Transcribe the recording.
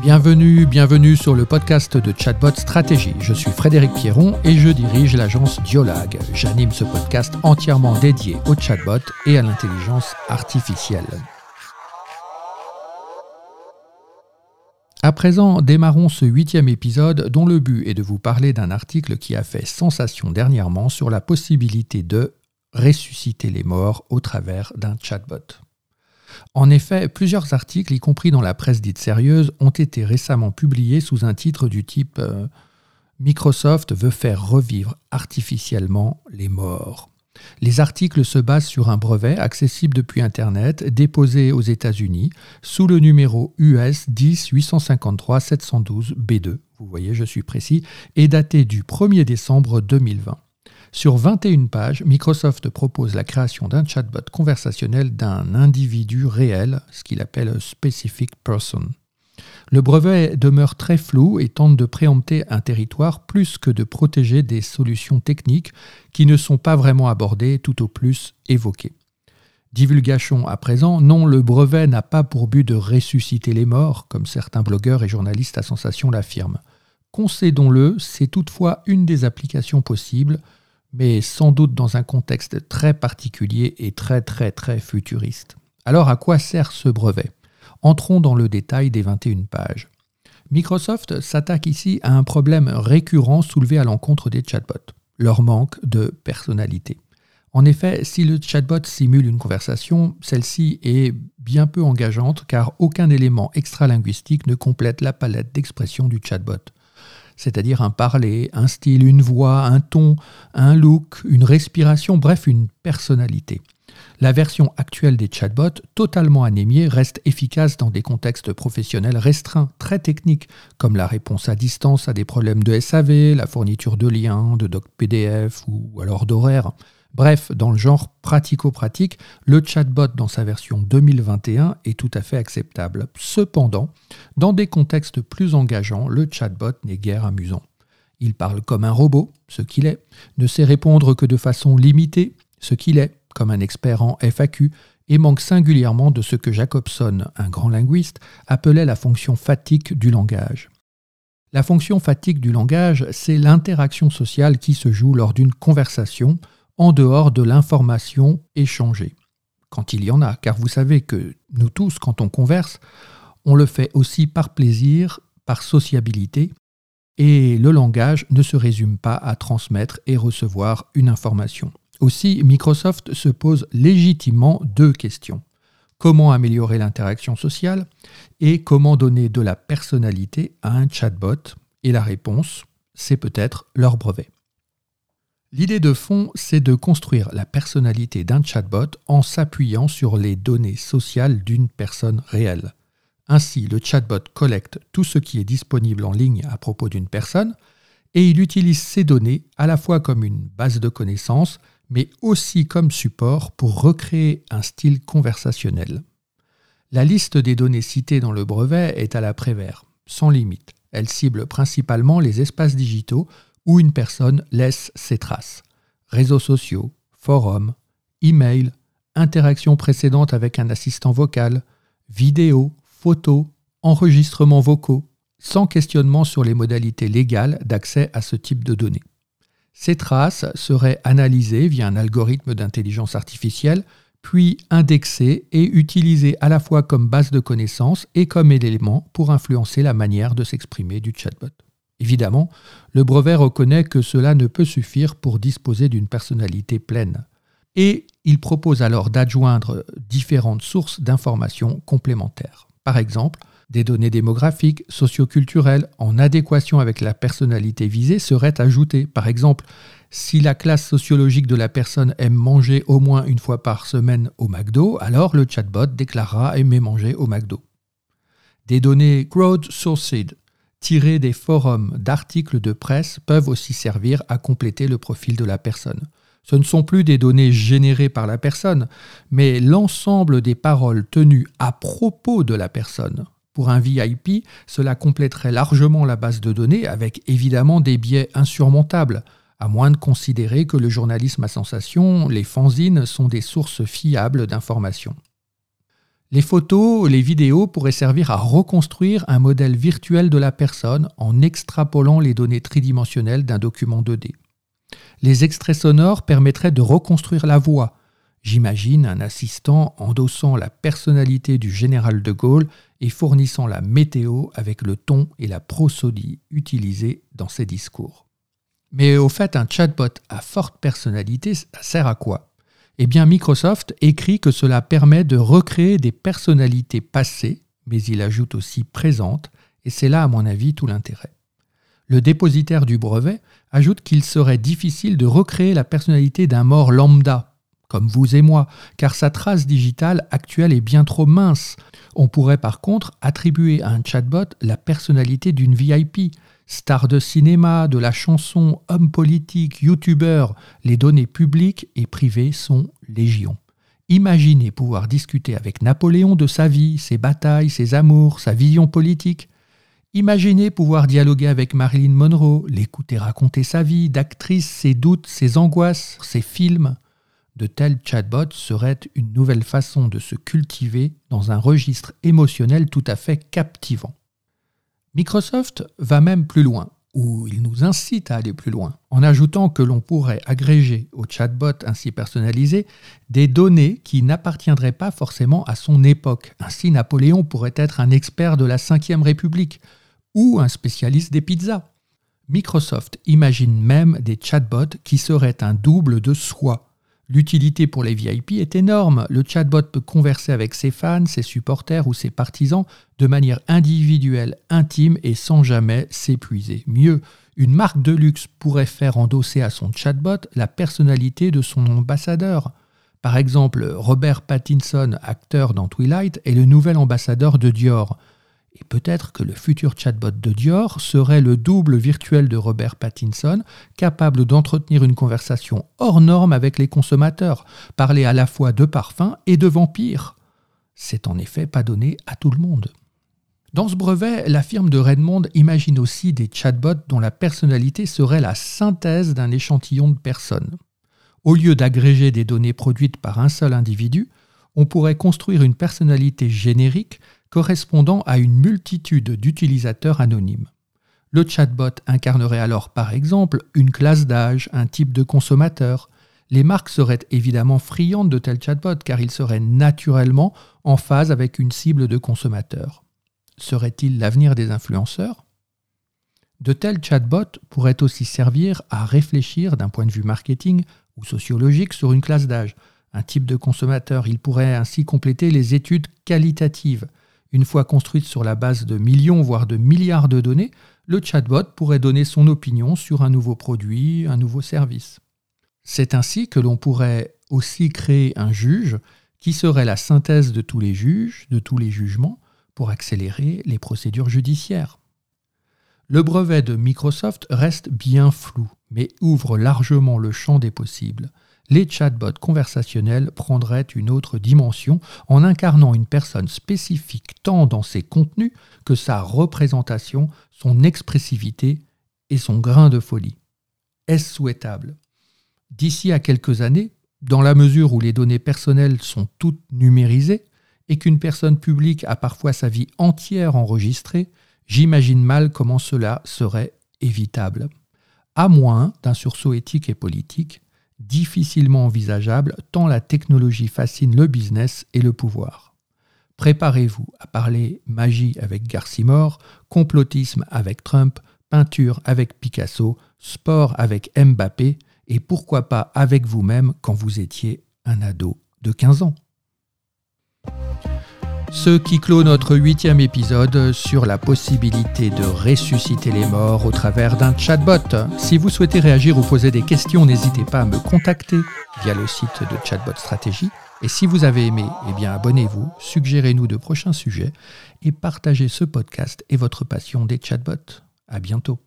Bienvenue, bienvenue sur le podcast de Chatbot Stratégie. Je suis Frédéric Pierron et je dirige l'agence Diolag. J'anime ce podcast entièrement dédié au chatbot et à l'intelligence artificielle. À présent, démarrons ce huitième épisode dont le but est de vous parler d'un article qui a fait sensation dernièrement sur la possibilité de ressusciter les morts au travers d'un chatbot. En effet, plusieurs articles, y compris dans la presse dite sérieuse, ont été récemment publiés sous un titre du type euh, Microsoft veut faire revivre artificiellement les morts. Les articles se basent sur un brevet accessible depuis Internet déposé aux États-Unis sous le numéro US 10 853 712 B2, vous voyez je suis précis, et daté du 1er décembre 2020. Sur 21 pages, Microsoft propose la création d'un chatbot conversationnel d'un individu réel, ce qu'il appelle specific person. Le brevet demeure très flou et tente de préempter un territoire plus que de protéger des solutions techniques qui ne sont pas vraiment abordées, tout au plus évoquées. Divulgation à présent, non, le brevet n'a pas pour but de ressusciter les morts, comme certains blogueurs et journalistes à sensation l'affirment. Concédons-le, c'est toutefois une des applications possibles, mais sans doute dans un contexte très particulier et très futuriste. Alors à quoi sert ce brevet? Entrons dans le détail des 21 pages. Microsoft s'attaque ici à un problème récurrent soulevé à l'encontre des chatbots, leur manque de personnalité. En effet, si le chatbot simule une conversation, celle-ci est bien peu engageante car aucun élément extralinguistique ne complète la palette d'expression du chatbot c'est-à-dire un parler, un style, une voix, un ton, un look, une respiration, bref, une personnalité. La version actuelle des chatbots, totalement anémiée, reste efficace dans des contextes professionnels restreints, très techniques, comme la réponse à distance à des problèmes de SAV, la fourniture de liens, de doc PDF ou alors d'horaires. Bref, dans le genre pratico-pratique, le chatbot dans sa version 2021 est tout à fait acceptable. Cependant, dans des contextes plus engageants, le chatbot n'est guère amusant. Il parle comme un robot, ce qu'il est, ne sait répondre que de façon limitée, ce qu'il est, comme un expert en FAQ, et manque singulièrement de ce que Jacobson, un grand linguiste, appelait la fonction fatigue du langage. La fonction fatigue du langage, c'est l'interaction sociale qui se joue lors d'une conversation, en dehors de l'information échangée. Quand il y en a, car vous savez que nous tous, quand on converse, on le fait aussi par plaisir, par sociabilité, et le langage ne se résume pas à transmettre et recevoir une information. Aussi, Microsoft se pose légitimement deux questions. Comment améliorer l'interaction sociale et comment donner de la personnalité à un chatbot? Et la réponse, c'est peut-être leur brevet. L'idée de fond, c'est de construire la personnalité d'un chatbot en s'appuyant sur les données sociales d'une personne réelle. Ainsi, le chatbot collecte tout ce qui est disponible en ligne à propos d'une personne et il utilise ces données à la fois comme une base de connaissances, mais aussi comme support pour recréer un style conversationnel. La liste des données citées dans le brevet est à la Prévert, sans limite. Elle cible principalement les espaces digitaux où une personne laisse ses traces. Réseaux sociaux, forums, email, interactions précédentes avec un assistant vocal, vidéos, photos, enregistrements vocaux, sans questionnement sur les modalités légales d'accès à ce type de données. Ces traces seraient analysées via un algorithme d'intelligence artificielle, puis indexées et utilisées à la fois comme base de connaissances et comme élément pour influencer la manière de s'exprimer du chatbot. Évidemment, le brevet reconnaît que cela ne peut suffire pour disposer d'une personnalité pleine. Et il propose alors d'adjoindre différentes sources d'informations complémentaires. Par exemple, des données démographiques, socioculturelles en adéquation avec la personnalité visée seraient ajoutées. Par exemple, si la classe sociologique de la personne aime manger au moins une fois par semaine au McDo, alors le chatbot déclarera aimer manger au McDo. Des données crowdsourced tirés des forums d'articles de presse peuvent aussi servir à compléter le profil de la personne. Ce ne sont plus des données générées par la personne, mais l'ensemble des paroles tenues à propos de la personne. Pour un VIP, cela compléterait largement la base de données avec évidemment des biais insurmontables, à moins de considérer que le journalisme à sensation, les fanzines sont des sources fiables d'informations. Les photos, les vidéos pourraient servir à reconstruire un modèle virtuel de la personne en extrapolant les données tridimensionnelles d'un document 2D. Les extraits sonores permettraient de reconstruire la voix. J'imagine un assistant endossant la personnalité du général de Gaulle et fournissant la météo avec le ton et la prosodie utilisés dans ses discours. Mais au fait, un chatbot à forte personnalité, ça sert à quoi? Eh bien, Microsoft écrit que cela permet de recréer des personnalités passées, mais il ajoute aussi présentes, et c'est là, à mon avis, tout l'intérêt. Le dépositaire du brevet ajoute qu'il serait difficile de recréer la personnalité d'un mort lambda, comme vous et moi, car sa trace digitale actuelle est bien trop mince. On pourrait par contre attribuer à un chatbot la personnalité d'une VIP, Star de cinéma, de la chanson, homme politique, youtubeur, les données publiques et privées sont légion. Imaginez pouvoir discuter avec Napoléon de sa vie, ses batailles, ses amours, sa vision politique. Imaginez pouvoir dialoguer avec Marilyn Monroe, l'écouter raconter sa vie d'actrice, ses doutes, ses angoisses, ses films. De tels chatbots seraient une nouvelle façon de se cultiver dans un registre émotionnel tout à fait captivant. Microsoft va même plus loin, ou il nous incite à aller plus loin, en ajoutant que l'on pourrait agréger au chatbot ainsi personnalisé des données qui n'appartiendraient pas forcément à son époque. Ainsi, Napoléon pourrait être un expert de la Ve République ou un spécialiste des pizzas. Microsoft imagine même des chatbots qui seraient un double de soi, L'utilité pour les VIP est énorme. Le chatbot peut converser avec ses fans, ses supporters ou ses partisans de manière individuelle, intime et sans jamais s'épuiser. Mieux, une marque de luxe pourrait faire endosser à son chatbot la personnalité de son ambassadeur. Par exemple, Robert Pattinson, acteur dans Twilight, est le nouvel ambassadeur de Dior. Et peut-être que le futur chatbot de Dior serait le double virtuel de Robert Pattinson, capable d'entretenir une conversation hors norme avec les consommateurs, parler à la fois de parfums et de vampires. C'est en effet pas donné à tout le monde. Dans ce brevet, la firme de Redmond imagine aussi des chatbots dont la personnalité serait la synthèse d'un échantillon de personnes. Au lieu d'agréger des données produites par un seul individu, on pourrait construire une personnalité générique correspondant à une multitude d'utilisateurs anonymes. Le chatbot incarnerait alors par exemple une classe d'âge, un type de consommateur. Les marques seraient évidemment friandes de tels chatbots car ils seraient naturellement en phase avec une cible de consommateurs. Serait-il l'avenir des influenceurs? De tels chatbots pourraient aussi servir à réfléchir d'un point de vue marketing ou sociologique sur une classe d'âge, un type de consommateur. Ils pourraient ainsi compléter les études qualitatives une fois construite sur la base de millions, voire de milliards de données, le chatbot pourrait donner son opinion sur un nouveau produit, un nouveau service. C'est ainsi que l'on pourrait aussi créer un juge qui serait la synthèse de tous les juges, de tous les jugements, pour accélérer les procédures judiciaires. Le brevet de Microsoft reste bien flou, mais ouvre largement le champ des possibles les chatbots conversationnels prendraient une autre dimension en incarnant une personne spécifique tant dans ses contenus que sa représentation, son expressivité et son grain de folie. Est-ce souhaitable? D'ici à quelques années, dans la mesure où les données personnelles sont toutes numérisées et qu'une personne publique a parfois sa vie entière enregistrée, j'imagine mal comment cela serait évitable. À moins d'un sursaut éthique et politique, difficilement envisageable tant la technologie fascine le business et le pouvoir. Préparez-vous à parler magie avec Garcimore, complotisme avec Trump, peinture avec Picasso, sport avec Mbappé et pourquoi pas avec vous-même quand vous étiez un ado de 15 ans. Ce qui clôt notre huitième épisode sur la possibilité de ressusciter les morts au travers d'un chatbot. Si vous souhaitez réagir ou poser des questions, n'hésitez pas à me contacter via le site de Chatbot Stratégie. Et si vous avez aimé, eh bien abonnez-vous, suggérez-nous de prochains sujets et partagez ce podcast et votre passion des chatbots. À bientôt.